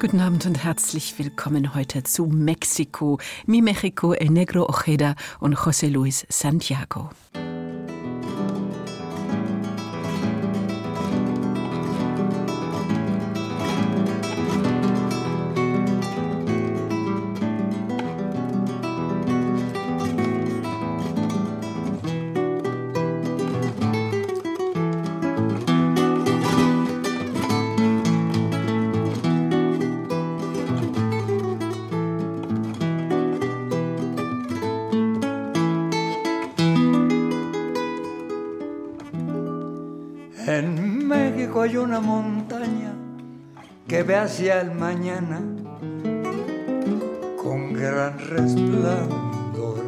Guten Abend und herzlich willkommen heute zu Mexiko, Mi Mexico, El Negro Ojeda und José Luis Santiago. Ve hacia el mañana con gran resplandor.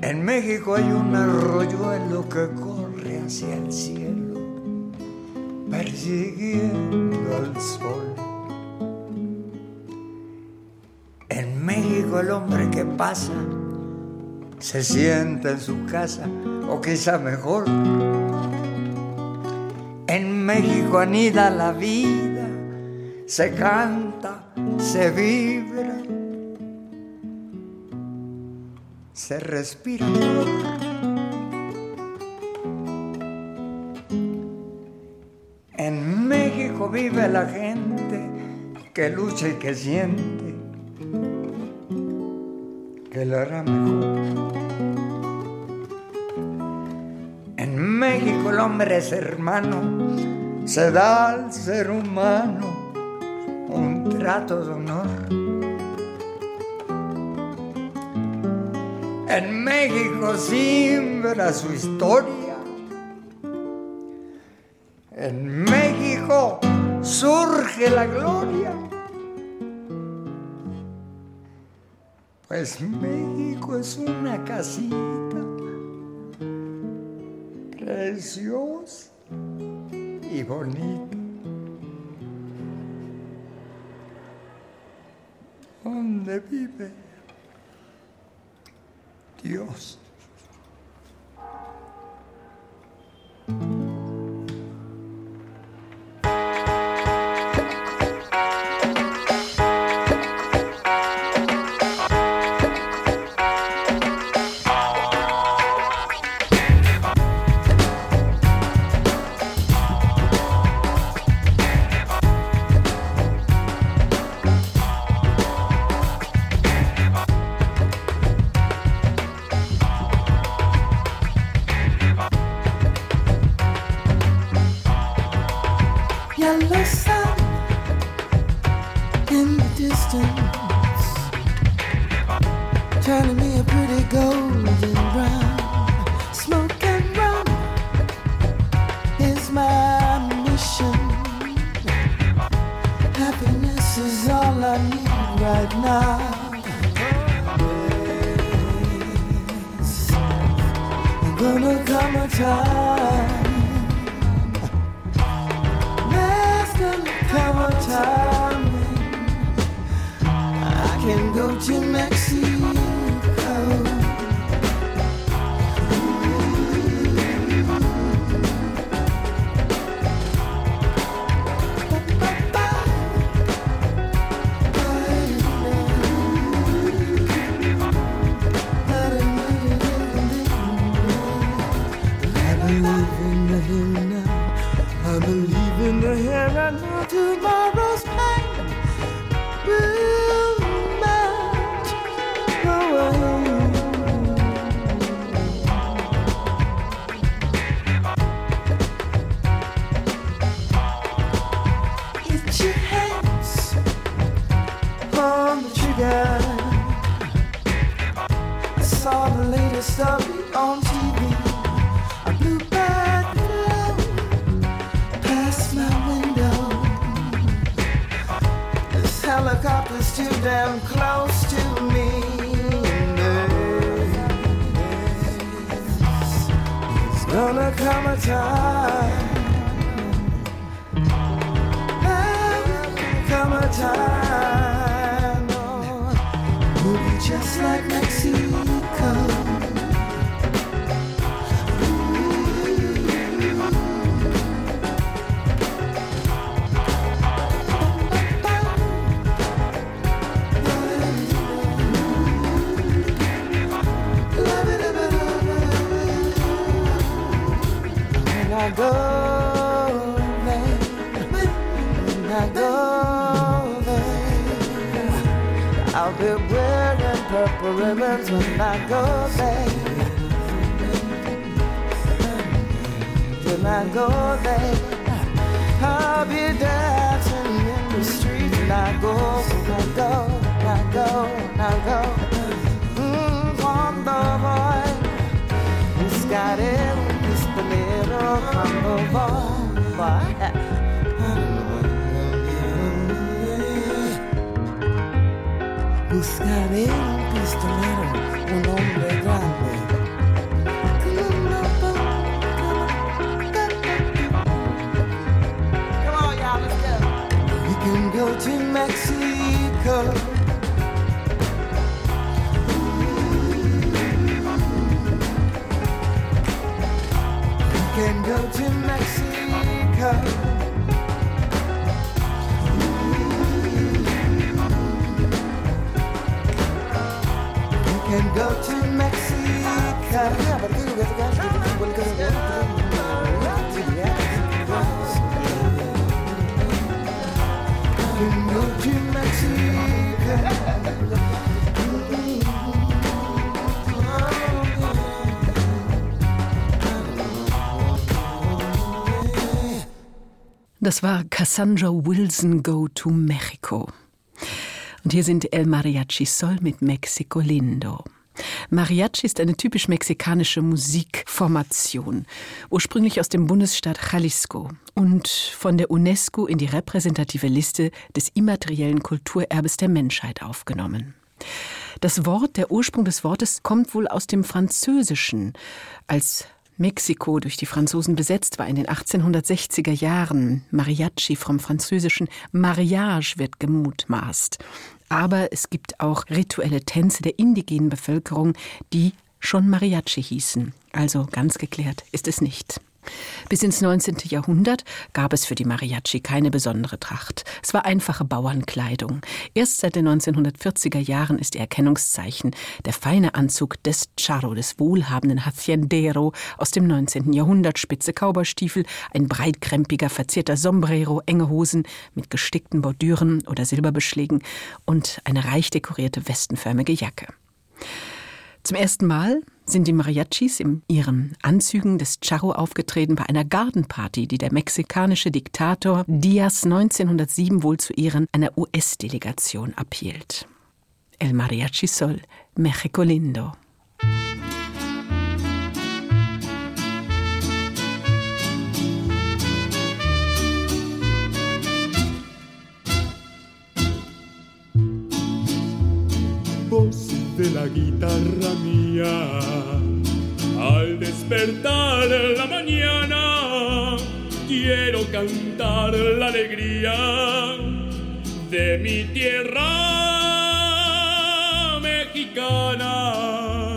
En México hay un arroyuelo que corre hacia el cielo, persiguiendo al sol. En México el hombre que pasa se sienta en su casa, o quizá mejor México anida la vida, se canta, se vibra, se respira. En México vive la gente que lucha y que siente que lo hará mejor. En México el hombre es hermano se da al ser humano un trato de honor. En México simbra su historia. En México surge la gloria. Pues México es una casita preciosa y bonito. ¿Dónde vive Dios? Go, go, Das war Cassandra Wilson Go to Mexico. Und hier sind El Mariachi Sol mit Mexico Lindo. Mariachi ist eine typisch mexikanische Musikformation, ursprünglich aus dem Bundesstaat Jalisco und von der UNESCO in die repräsentative Liste des immateriellen Kulturerbes der Menschheit aufgenommen. Das Wort, der Ursprung des Wortes kommt wohl aus dem Französischen, als Mexiko durch die Franzosen besetzt war in den 1860er Jahren. Mariachi vom französischen Mariage wird gemutmaßt. Aber es gibt auch rituelle Tänze der indigenen Bevölkerung, die schon Mariachi hießen. Also ganz geklärt ist es nicht. Bis ins 19. Jahrhundert gab es für die Mariachi keine besondere Tracht. Es war einfache Bauernkleidung. Erst seit den 1940er Jahren ist ihr Erkennungszeichen der feine Anzug des Charro, des wohlhabenden Haciendero aus dem 19. Jahrhundert, spitze Kauberstiefel, ein breitkrempiger, verzierter Sombrero, enge Hosen mit gestickten Bordüren oder Silberbeschlägen und eine reich dekorierte westenförmige Jacke. Zum ersten Mal sind die Mariachis in ihren Anzügen des Charro aufgetreten bei einer Gardenparty, die der mexikanische Diktator Diaz 1907 wohl zu Ehren einer US-Delegation abhielt. El Mariachi Sol, Mexico Lindo. voz de la guitarra mía. Al despertar la mañana, quiero cantar la alegría de mi tierra mexicana.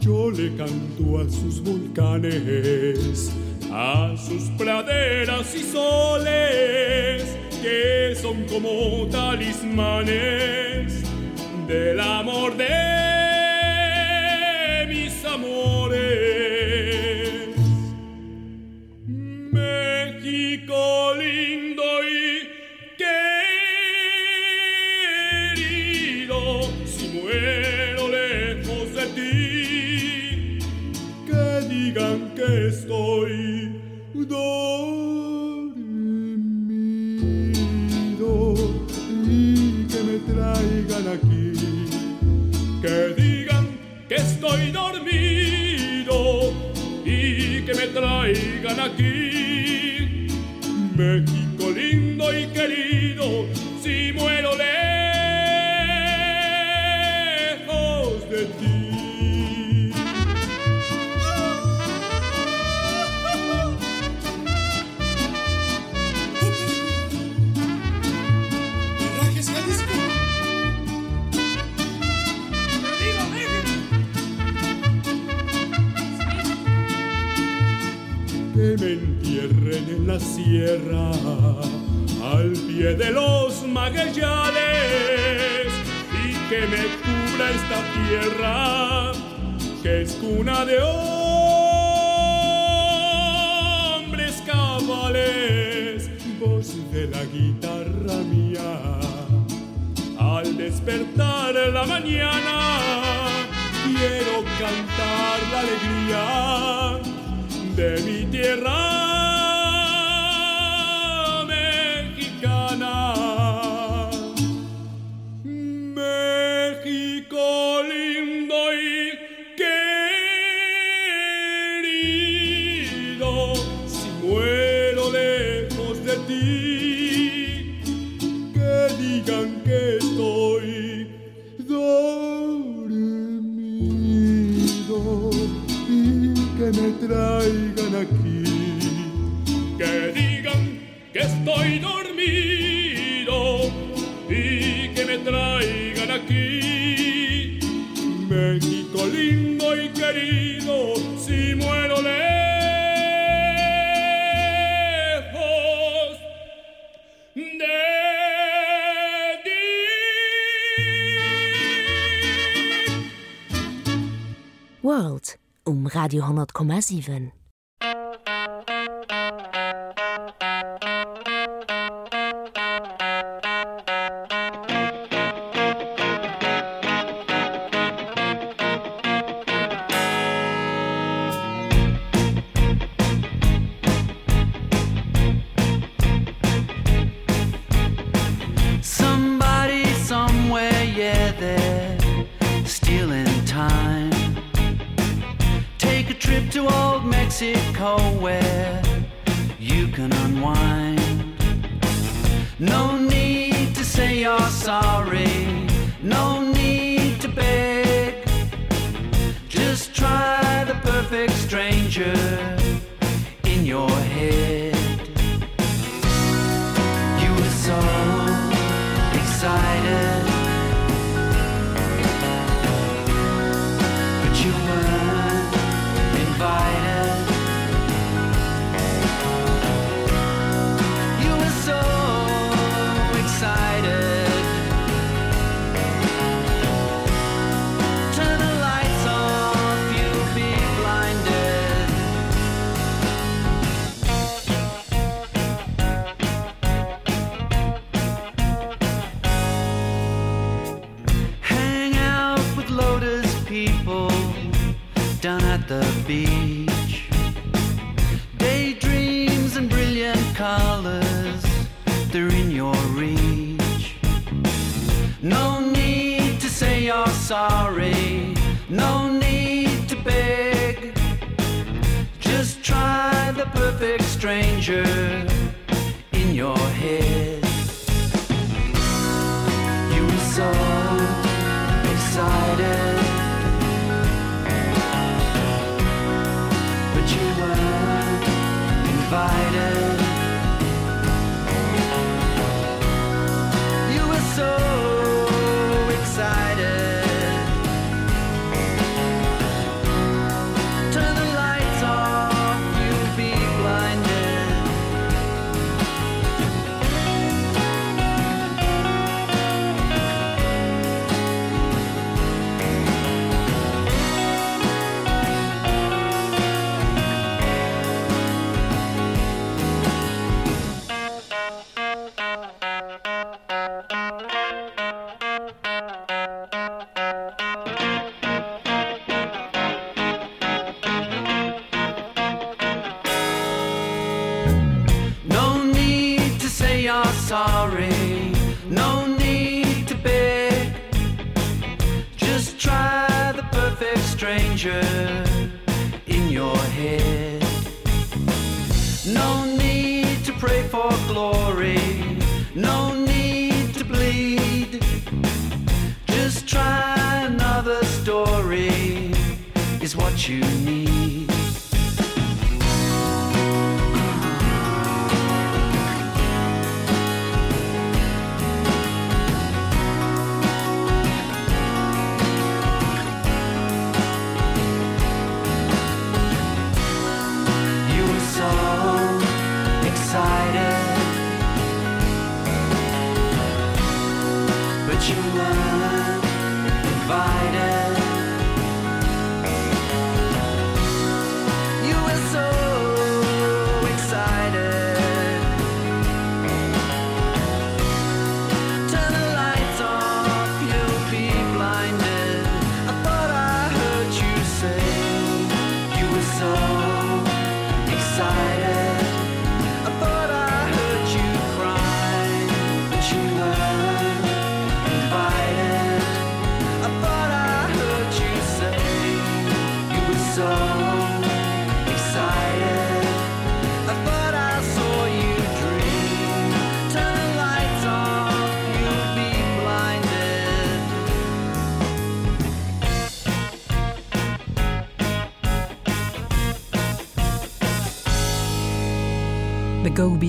Yo le canto a sus volcanes, a sus praderas y soles, que son como talismanes del amor de mis amores. México lindo y querido, si muero lejos de ti, que digan que estoy dormido y que me traigan aquí aquí. México lindo y querido, si muero la sierra, al pie de los magueyales, y que me cubra esta tierra, que es cuna de hombres cabales, voz de la guitarra mía, al despertar la mañana, quiero cantar la alegría de mi tierra. México lindo y querido, si muero lejos de ti. World um Radio 100,7. colors, they're in your reach. No need to say you're sorry, no need to beg. Just try the perfect stranger in your head. You were so excited. But you weren't invited so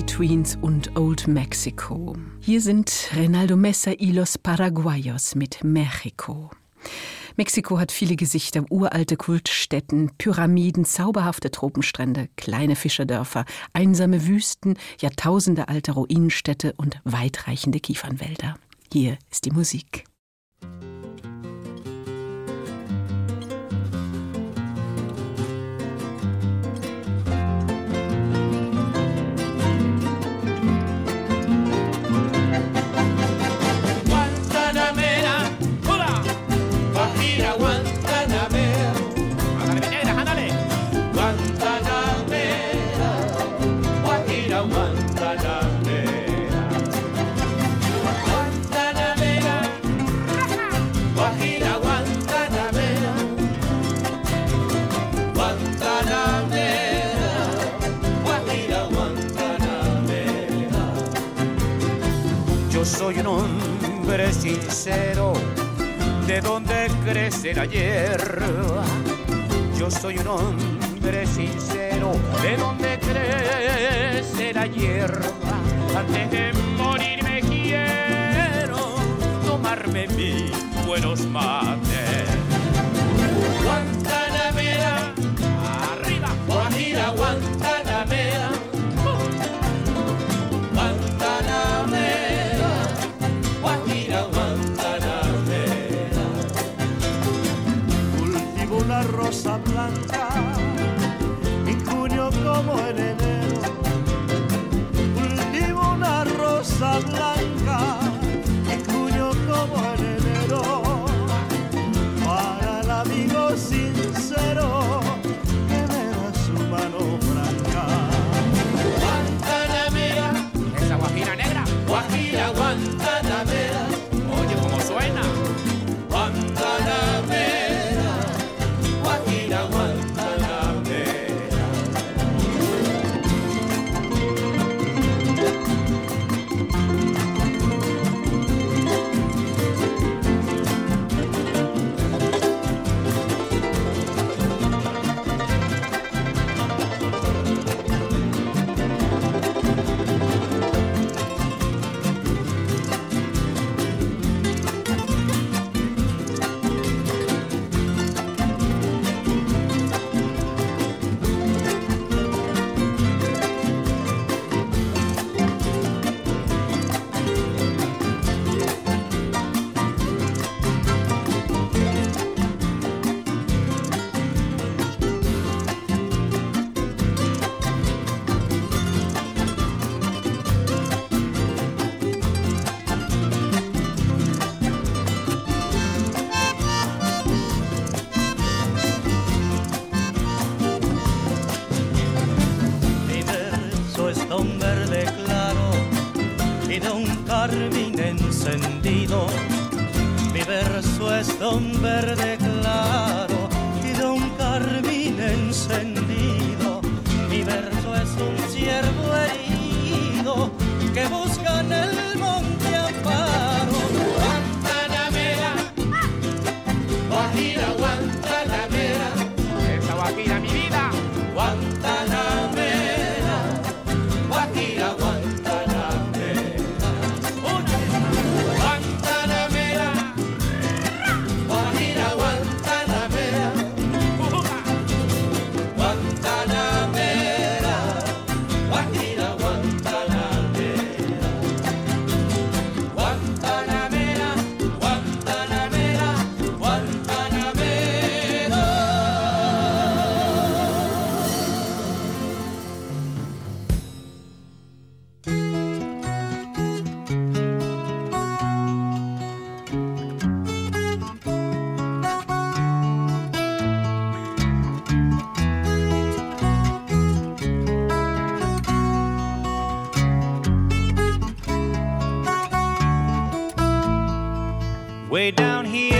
Go-Betweens und Old Mexico. Hier sind Renaldo Messa y los Paraguayos mit Mexiko. Mexiko hat viele Gesichter, uralte Kultstätten, Pyramiden, zauberhafte Tropenstrände, kleine Fischerdörfer, einsame Wüsten, Jahrtausende alte Ruinenstädte und weitreichende Kiefernwälder. Hier ist die Musik. Soy un hombre sincero de donde crece la hierba yo soy un hombre sincero de donde crece hierba. Antes de morir me quiero tomarme mis buenos mates. Guantanamera arriba Guajira Guantanamera rosa blanca blanca mi junio como en enero para el amigo sincero don verde Way down here,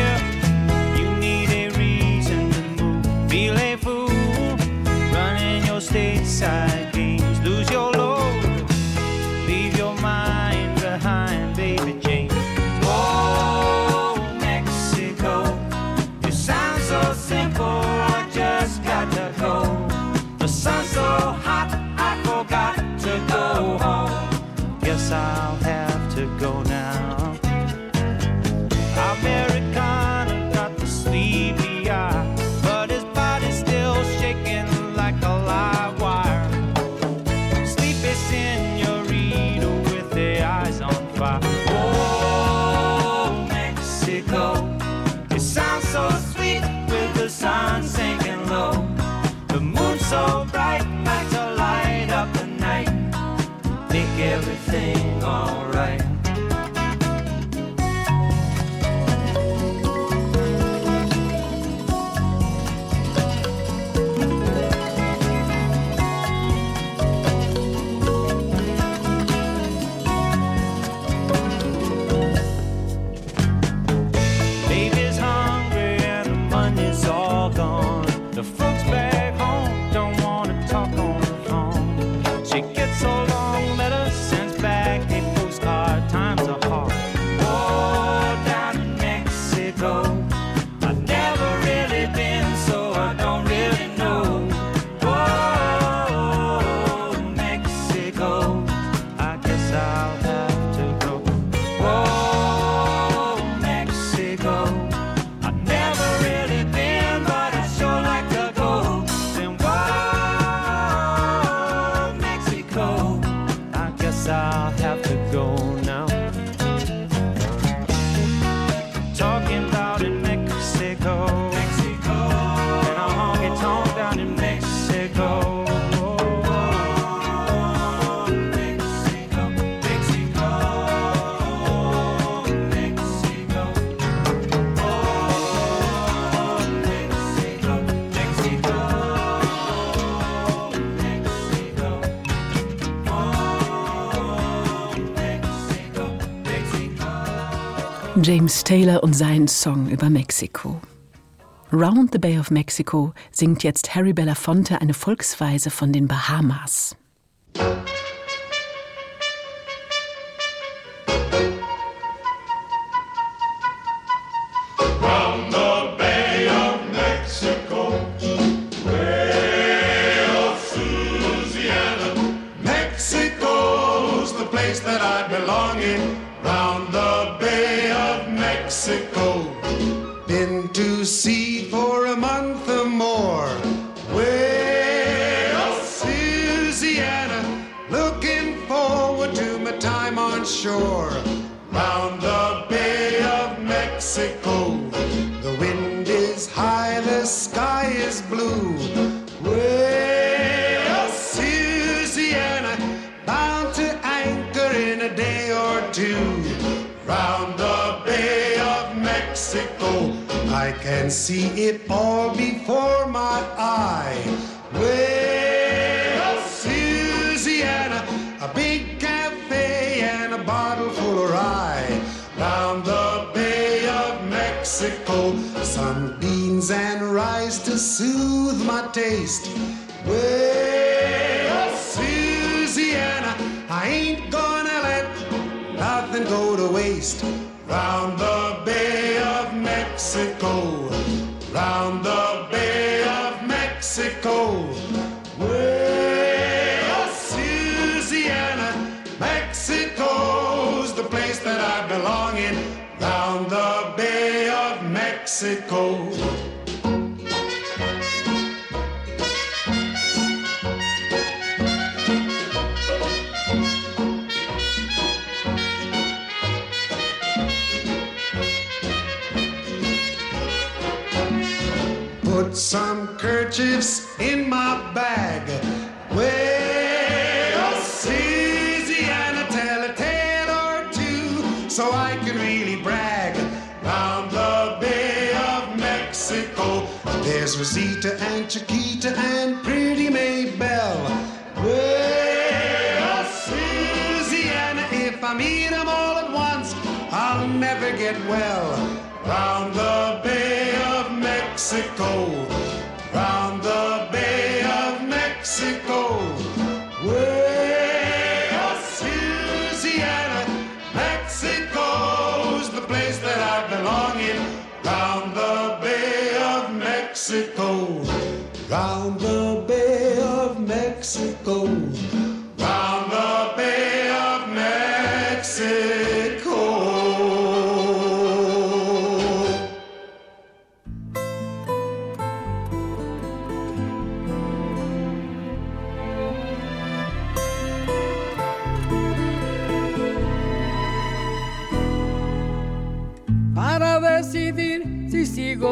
James Taylor und seinen Song über Mexiko. Round the Bay of Mexico singt jetzt Harry Belafonte eine Volksweise von den Bahamas. I can see it all before my eye. Well, Louisiana, a big cafe and a bottle full of rye. Down the Bay of Mexico, some beans and rice to soothe my taste. Well, Louisiana, I ain't gonna let nothing go to waste. Round the Mexico. Put some kerchiefs in my bag. Chiquita and pretty Maybelle. Well, Susiana, if I meet them all at once, I'll never get well. Round the Bay of Mexico, round the Bay of Mexico. Round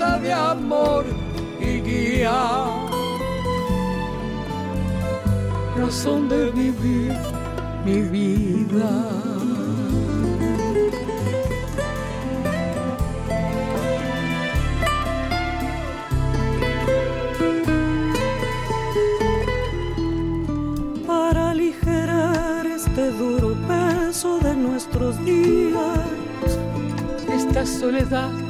De amor y guía. Razón de vivir mi vida. para aligerar este duro peso de nuestros días. esta soledad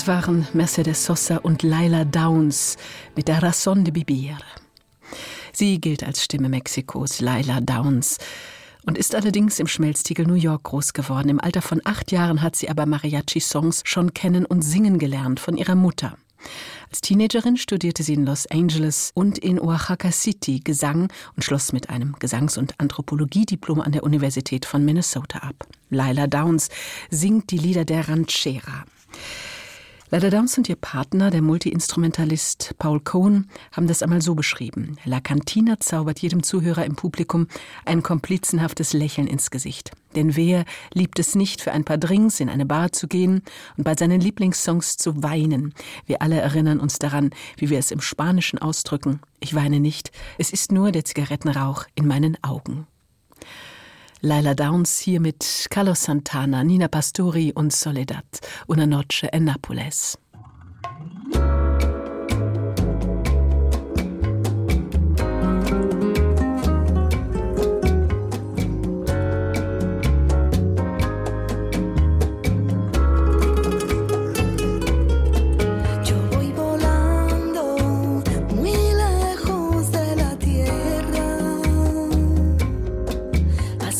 Das waren Mercedes Sosa und Laila Downs mit der Razón de Vivir. Sie gilt als Stimme Mexikos, Laila Downs, und ist allerdings im Schmelztiegel New York groß geworden. Im Alter von acht Jahren hat sie aber Mariachi-Songs schon kennen und singen gelernt von ihrer Mutter. Als Teenagerin studierte sie in Los Angeles und in Oaxaca City Gesang und schloss mit einem Gesangs- und Anthropologiediplom an der Universität von Minnesota ab. Laila Downs singt die Lieder der Ranchera. Lada Downs und ihr Partner, der Multiinstrumentalist Paul Cohen, haben das einmal so beschrieben. La Cantina zaubert jedem Zuhörer im Publikum ein komplizenhaftes Lächeln ins Gesicht. Denn wer liebt es nicht, für ein paar Drinks in eine Bar zu gehen und bei seinen Lieblingssongs zu weinen? Wir alle erinnern uns daran, wie wir es im Spanischen ausdrücken. Ich weine nicht, es ist nur der Zigarettenrauch in meinen Augen. Laila Downs hier mit Carlos Santana, Nina Pastori und Soledad, una noche en Nápoles.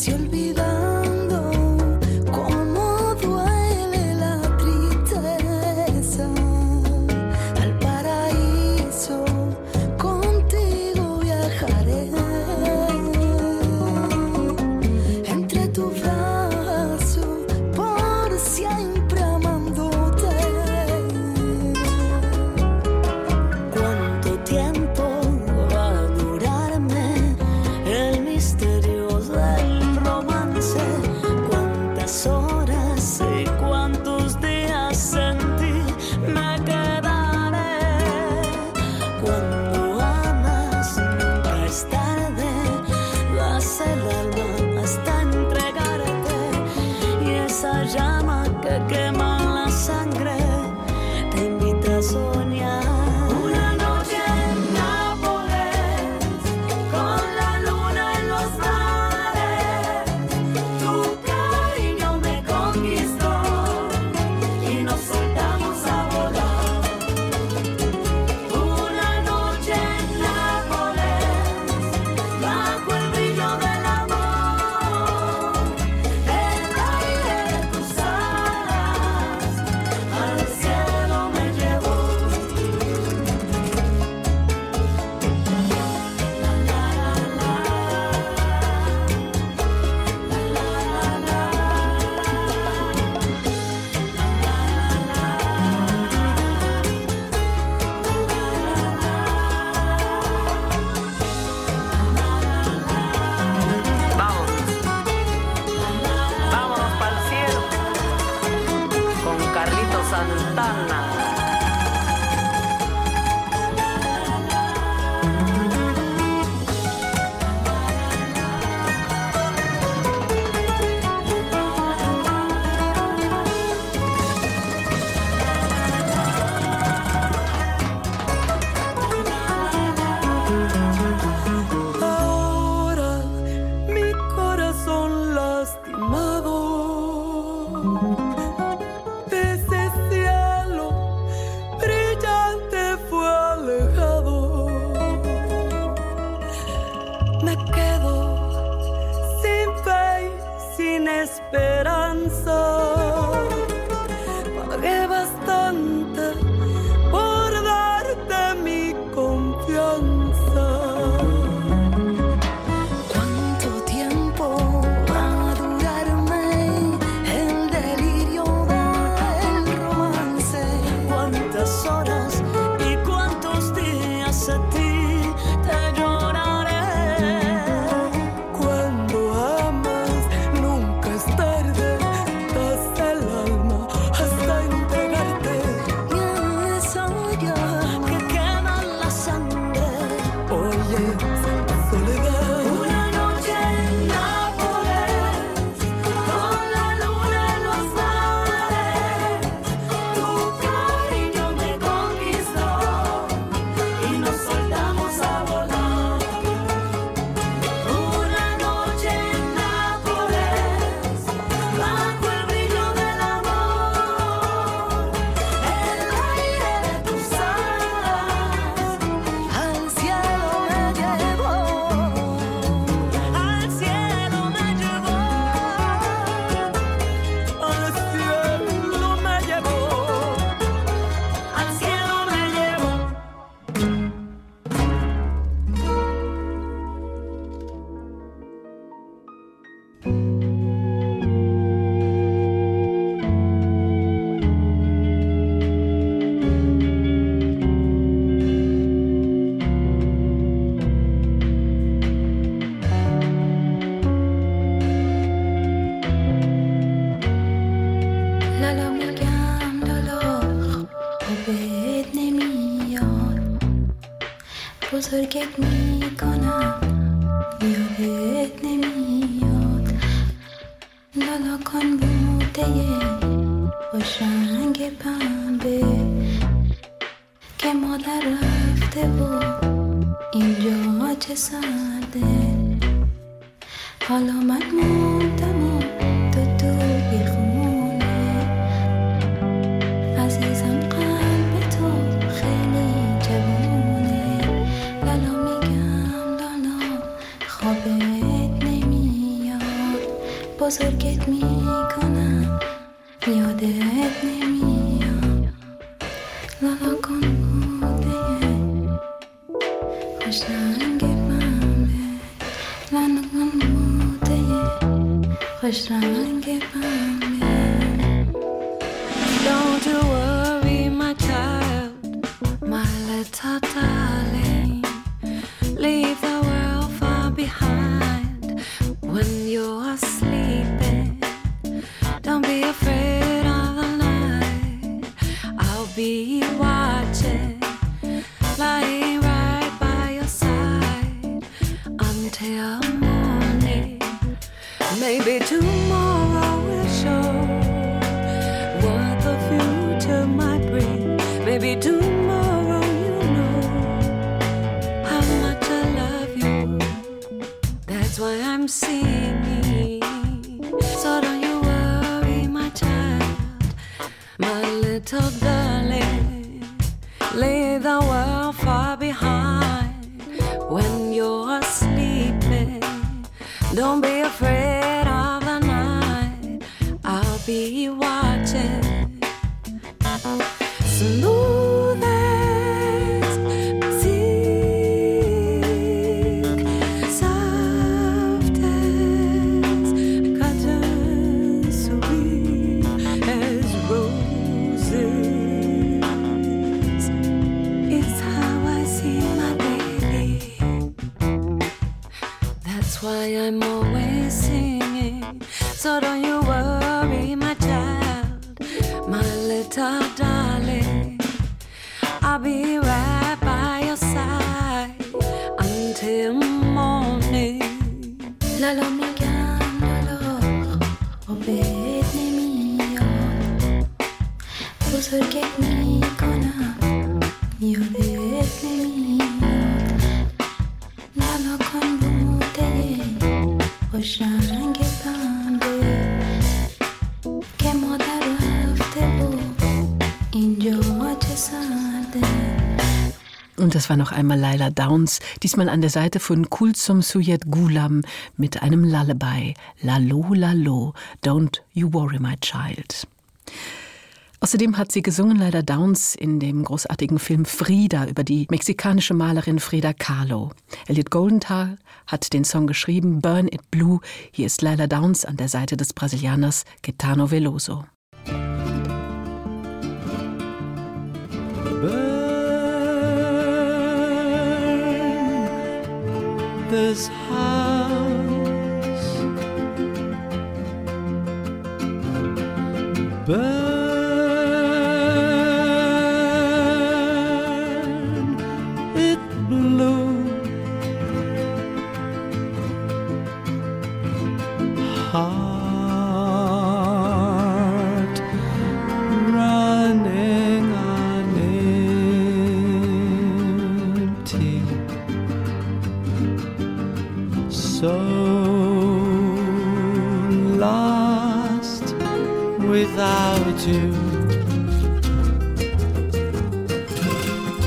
Cuando amas, بزرگت می‌کنم. یادت نمیاد. لالا کن بوده خوشنگ پنبه که مادر رفته و اینجا چه سرده. حالا من موندم ser be wise. War noch einmal Laila Downs, diesmal an der Seite von Kulsum Suyet Gulam mit einem Lullaby. Lalo, lalo, don't you worry, my child. Außerdem hat sie gesungen Laila Downs in dem großartigen Film Frida über die mexikanische Malerin Frida Kahlo. Elliot Goldenthal hat den Song geschrieben, Burn It Blue. Hier ist Laila Downs an der Seite des Brasilianers Getano Veloso. This house. Burn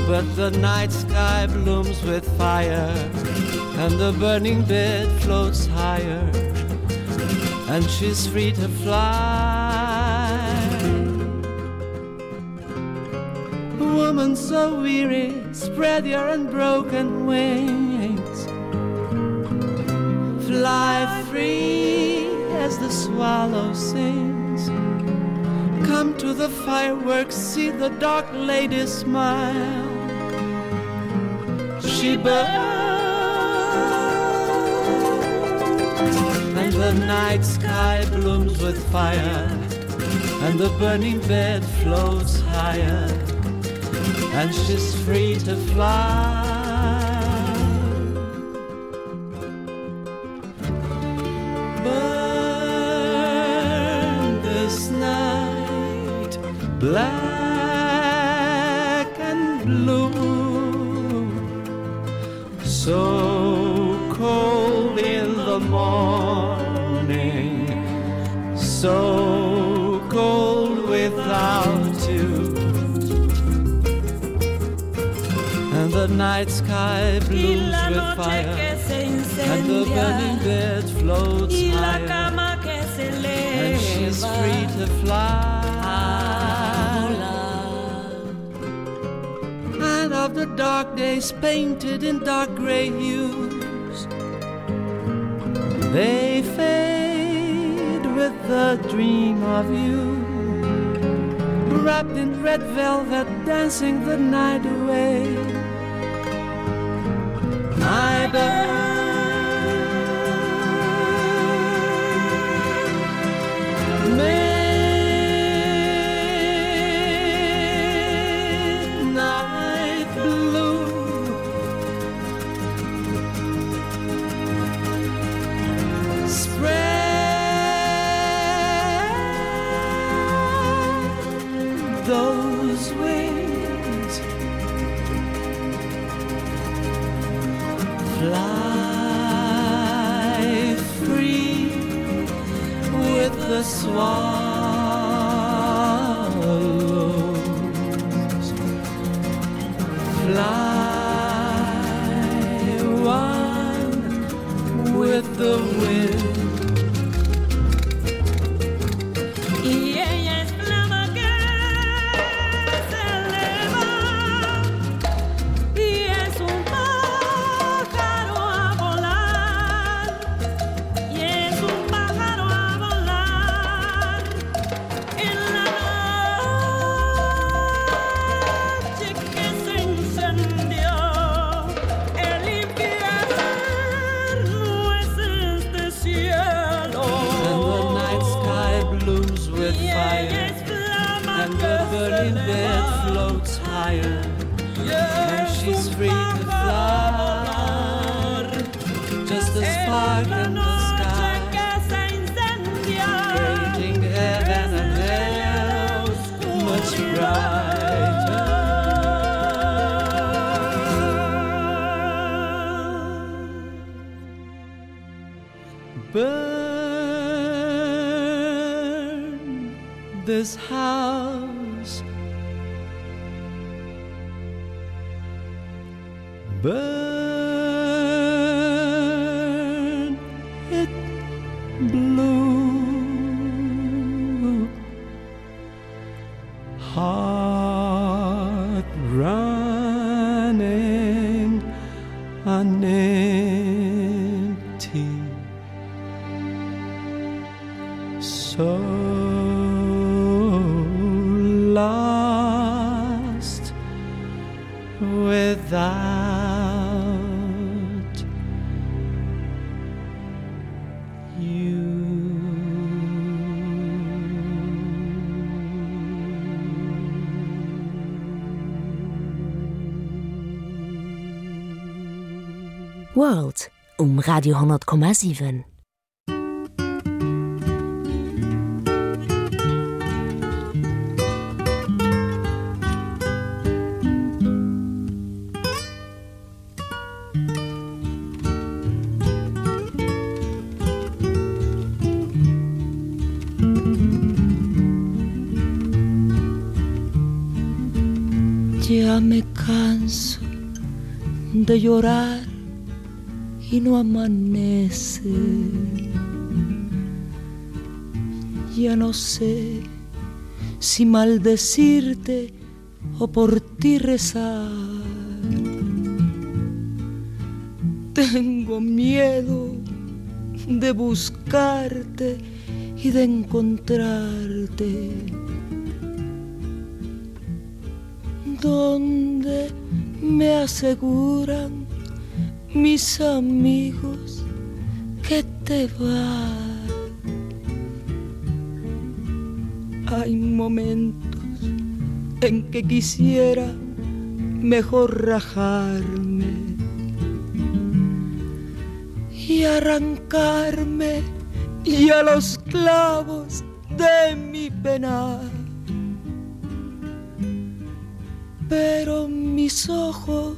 but the night sky blooms with fire and the burning bed floats higher and she's free to fly. Woman so weary spread your unbroken wings. Fly free as the swallow sings come to the fireworks see the dark lady smile. She burns and the night sky blooms with fire and the burning bed floats higher and she's free to fly black and blue so cold in the morning so cold without you. And the night sky blooms with fire and the burning bed floats higher. and she's free to fly dark days painted in dark gray hues. They fade with the dream of you wrapped in red velvet dancing the night away. I burn with the wind World um Radio 10,7. Ya me canso de llorar y no amanece. Ya no sé si maldecirte o por ti rezar. Tengo miedo de buscarte y de encontrarte. Donde me aseguran mis amigos que te va. Hay momentos en que quisiera mejor rajarme y arrancarme y a los clavos de mi penar pero mis ojos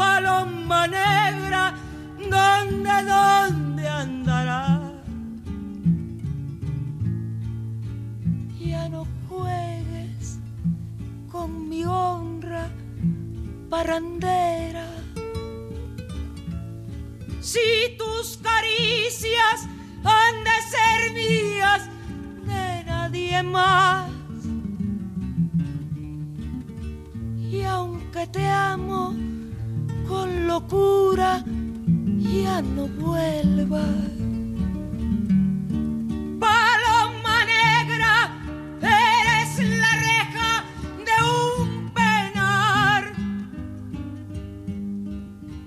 Paloma negra, ¿dónde, dónde andará? Ya no juegues con mi honra parandera. Si tus caricias han de ser mías, de nadie más. Y aunque te amo con locura, ya no vuelvas. Paloma negra, eres la reja de un penar.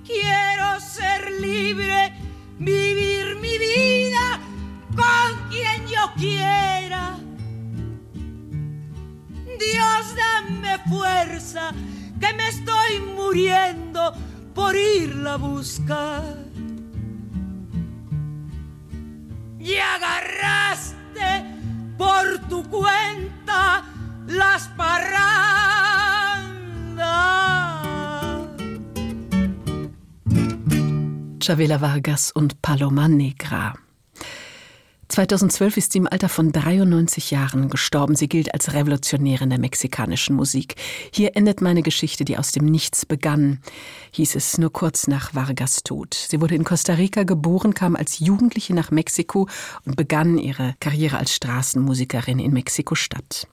Quiero ser libre, vivir mi vida con quien yo quiera. Dios, dame fuerza, que me estoy muriendo por irla a buscar. Y agarraste por tu cuenta las parrandas. Chavela Vargas und Paloma Negra. 2012 ist sie im Alter von 93 Jahren gestorben. Sie gilt als Revolutionärin der mexikanischen Musik. Hier endet meine Geschichte, die aus dem Nichts begann, hieß es nur kurz nach Vargas Tod. Sie wurde in Costa Rica geboren, kam als Jugendliche nach Mexiko und begann ihre Karriere als Straßenmusikerin in Mexiko-Stadt.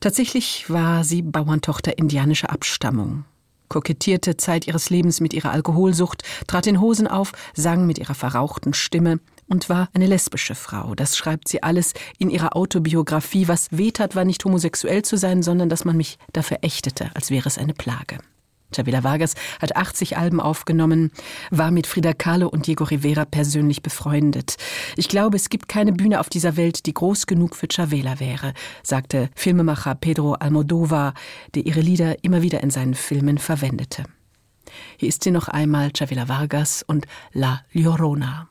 Tatsächlich war sie Bauerntochter indianischer Abstammung kokettierte Zeit ihres Lebens mit ihrer Alkoholsucht, trat in Hosen auf, sang mit ihrer verrauchten Stimme und war eine lesbische Frau. Das schreibt sie alles in ihrer Autobiografie. Was wehtat, war nicht homosexuell zu sein, sondern dass man mich dafür ächtete, als wäre es eine Plage. Chavila Vargas hat 80 Alben aufgenommen, war mit Frida Kahlo und Diego Rivera persönlich befreundet. Ich glaube, es gibt keine Bühne auf dieser Welt, die groß genug für Chavela wäre, sagte Filmemacher Pedro Almodovar, der ihre Lieder immer wieder in seinen Filmen verwendete. Hier ist sie noch einmal Chavila Vargas und La Llorona.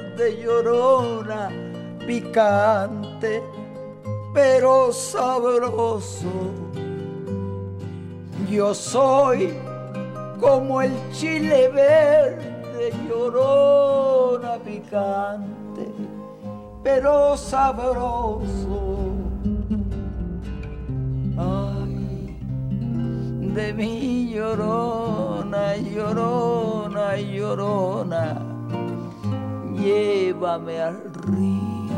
llorona, picante, pero sabroso. Yo soy como el chile verde, llorona, picante, pero sabroso. Ay, de mi llorona, llorona, llorona, llévame al río,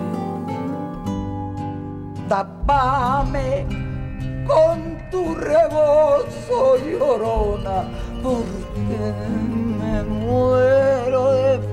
tapame con tu rebozo, llorona, porque me muero de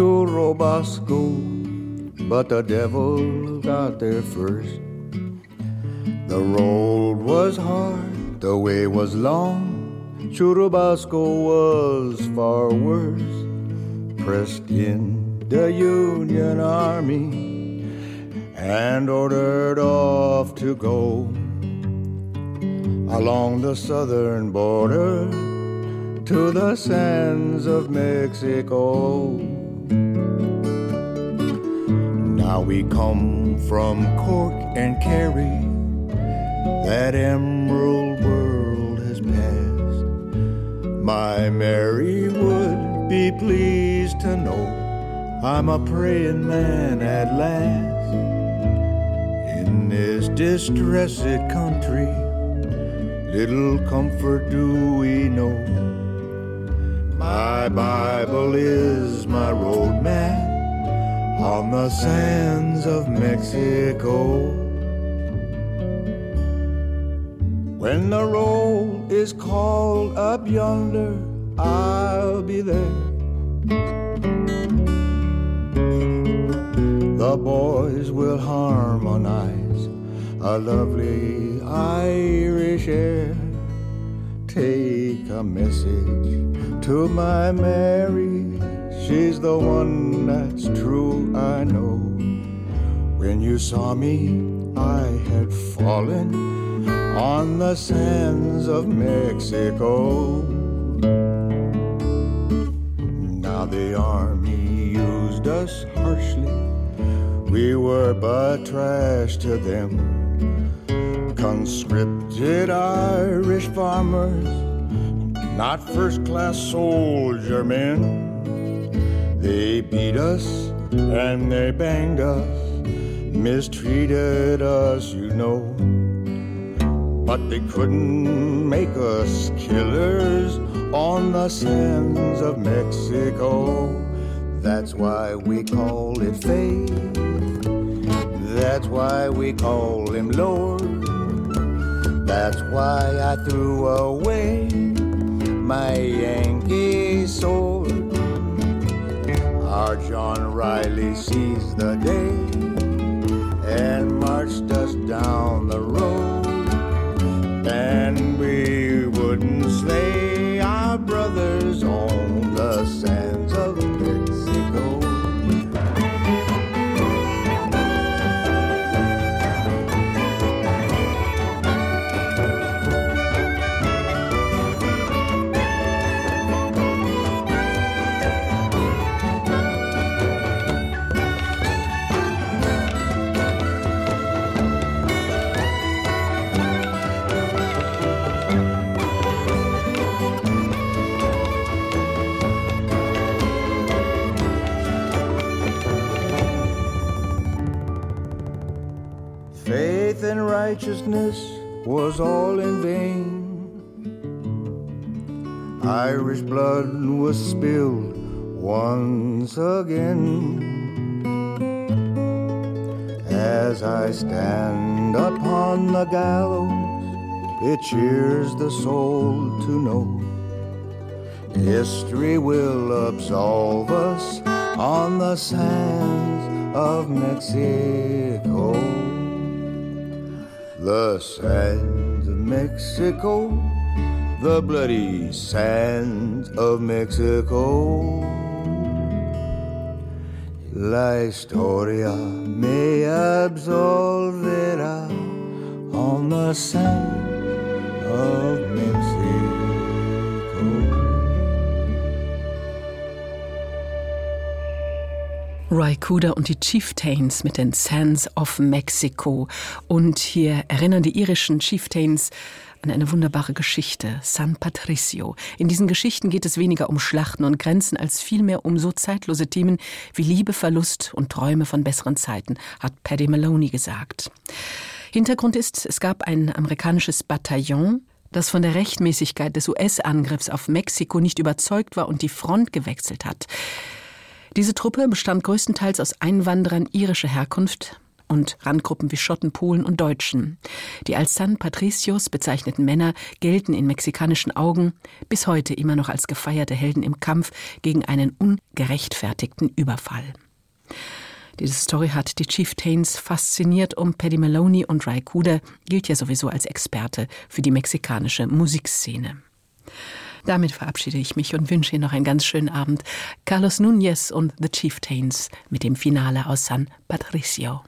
to Churubasco, but the devil got there first. The road was hard, the way was long. Churubasco was far worse. Pressed in the Union Army and ordered off to go along the southern border to the sands of Mexico. Now we come from Cork and Kerry, that emerald world has passed. My Mary would be pleased to know I'm a praying man at last. In this distressed country, little comfort do we know. My Bible is my roadmap on the sands of Mexico. When the roll is called up yonder, I'll be there. The boys will harmonize a lovely Irish air. Take a message to my Mary. She's the one that's true, I know. When you saw me, I had fallen on the sands of Mexico. Now the army used us harshly. We were but trash to them. Conscripted Irish farmers, not first class soldier men. They beat us and they banged us, mistreated us, you know. But they couldn't make us killers on the sands of Mexico. That's why we call it fate. That's why we call him Lord. That's why I threw away my Yankee sword. John Riley seized the day and marched us down the road. And righteousness was all in vain. Irish blood was spilled once again. As I stand upon the gallows, it cheers the soul to know. History will absolve us on the sands of Mexico. The sands of Mexico, the bloody sands of Mexico. La historia me absolverá on the sand of Mexico. Cooder und die Chieftains mit den Sands of Mexico. Und hier erinnern die irischen Chieftains an eine wunderbare Geschichte, San Patricio. In diesen Geschichten geht es weniger um Schlachten und Grenzen als vielmehr um so zeitlose Themen wie Liebe, Verlust und Träume von besseren Zeiten, hat Paddy Maloney gesagt. Hintergrund ist, es gab ein amerikanisches Bataillon, das von der Rechtmäßigkeit des US-Angriffs auf Mexiko nicht überzeugt war und die Front gewechselt hat. Diese Truppe bestand größtenteils aus Einwanderern irischer Herkunft, und Randgruppen wie Schotten, Polen und Deutschen. Die als San Patricios bezeichneten Männer gelten in mexikanischen Augen bis heute immer noch als gefeierte Helden im Kampf gegen einen ungerechtfertigten Überfall. Diese Story hat die Chieftains fasziniert um Paddy Maloney und Ray Kuder gilt ja sowieso als Experte für die mexikanische Musikszene. Damit verabschiede ich mich und wünsche Ihnen noch einen ganz schönen Abend. Carlos Núñez und The Chieftains mit dem Finale aus San Patricio.